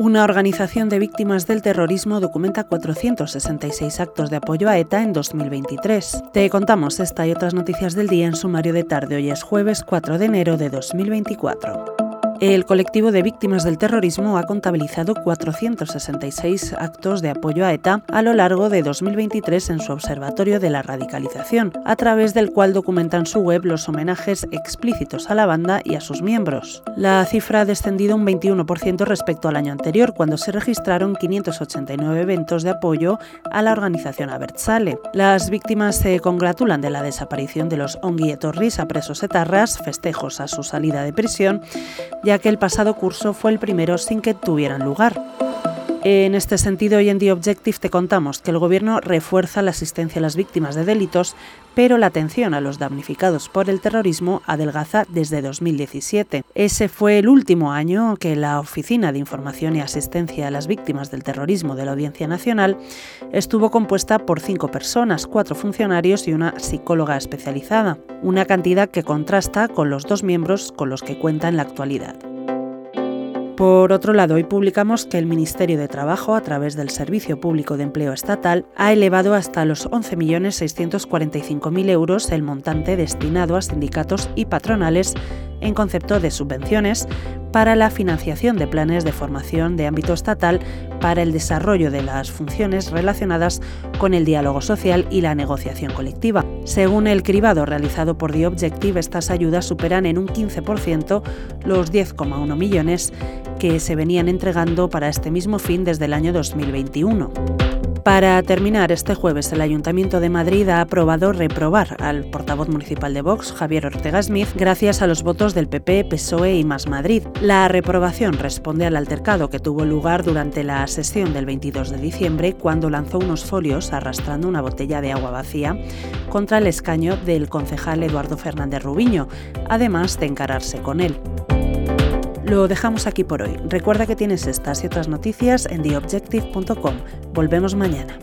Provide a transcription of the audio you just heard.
Una organización de víctimas del terrorismo documenta 466 actos de apoyo a ETA en 2023. Te contamos esta y otras noticias del día en sumario de tarde. Hoy es jueves 4 de enero de 2024. El colectivo de víctimas del terrorismo ha contabilizado 466 actos de apoyo a ETA a lo largo de 2023 en su Observatorio de la Radicalización, a través del cual documentan su web los homenajes explícitos a la banda y a sus miembros. La cifra ha descendido un 21% respecto al año anterior, cuando se registraron 589 eventos de apoyo a la organización Abertzale. Las víctimas se congratulan de la desaparición de los Onguietorris a presos etarras, festejos a su salida de prisión, ya que el pasado curso fue el primero sin que tuvieran lugar. En este sentido, hoy en The Objective te contamos que el Gobierno refuerza la asistencia a las víctimas de delitos, pero la atención a los damnificados por el terrorismo adelgaza desde 2017. Ese fue el último año que la Oficina de Información y Asistencia a las Víctimas del Terrorismo de la Audiencia Nacional estuvo compuesta por cinco personas, cuatro funcionarios y una psicóloga especializada, una cantidad que contrasta con los dos miembros con los que cuenta en la actualidad. Por otro lado, hoy publicamos que el Ministerio de Trabajo, a través del Servicio Público de Empleo Estatal, ha elevado hasta los 11.645.000 euros el montante destinado a sindicatos y patronales en concepto de subvenciones para la financiación de planes de formación de ámbito estatal para el desarrollo de las funciones relacionadas con el diálogo social y la negociación colectiva. Según el cribado realizado por The Objective, estas ayudas superan en un 15% los 10,1 millones que se venían entregando para este mismo fin desde el año 2021. Para terminar, este jueves el Ayuntamiento de Madrid ha aprobado reprobar al portavoz municipal de Vox, Javier Ortega Smith, gracias a los votos del PP, PSOE y Más Madrid. La reprobación responde al altercado que tuvo lugar durante la sesión del 22 de diciembre, cuando lanzó unos folios arrastrando una botella de agua vacía contra el escaño del concejal Eduardo Fernández Rubiño, además de encararse con él. Lo dejamos aquí por hoy. Recuerda que tienes estas y otras noticias en theobjective.com. Volvemos mañana.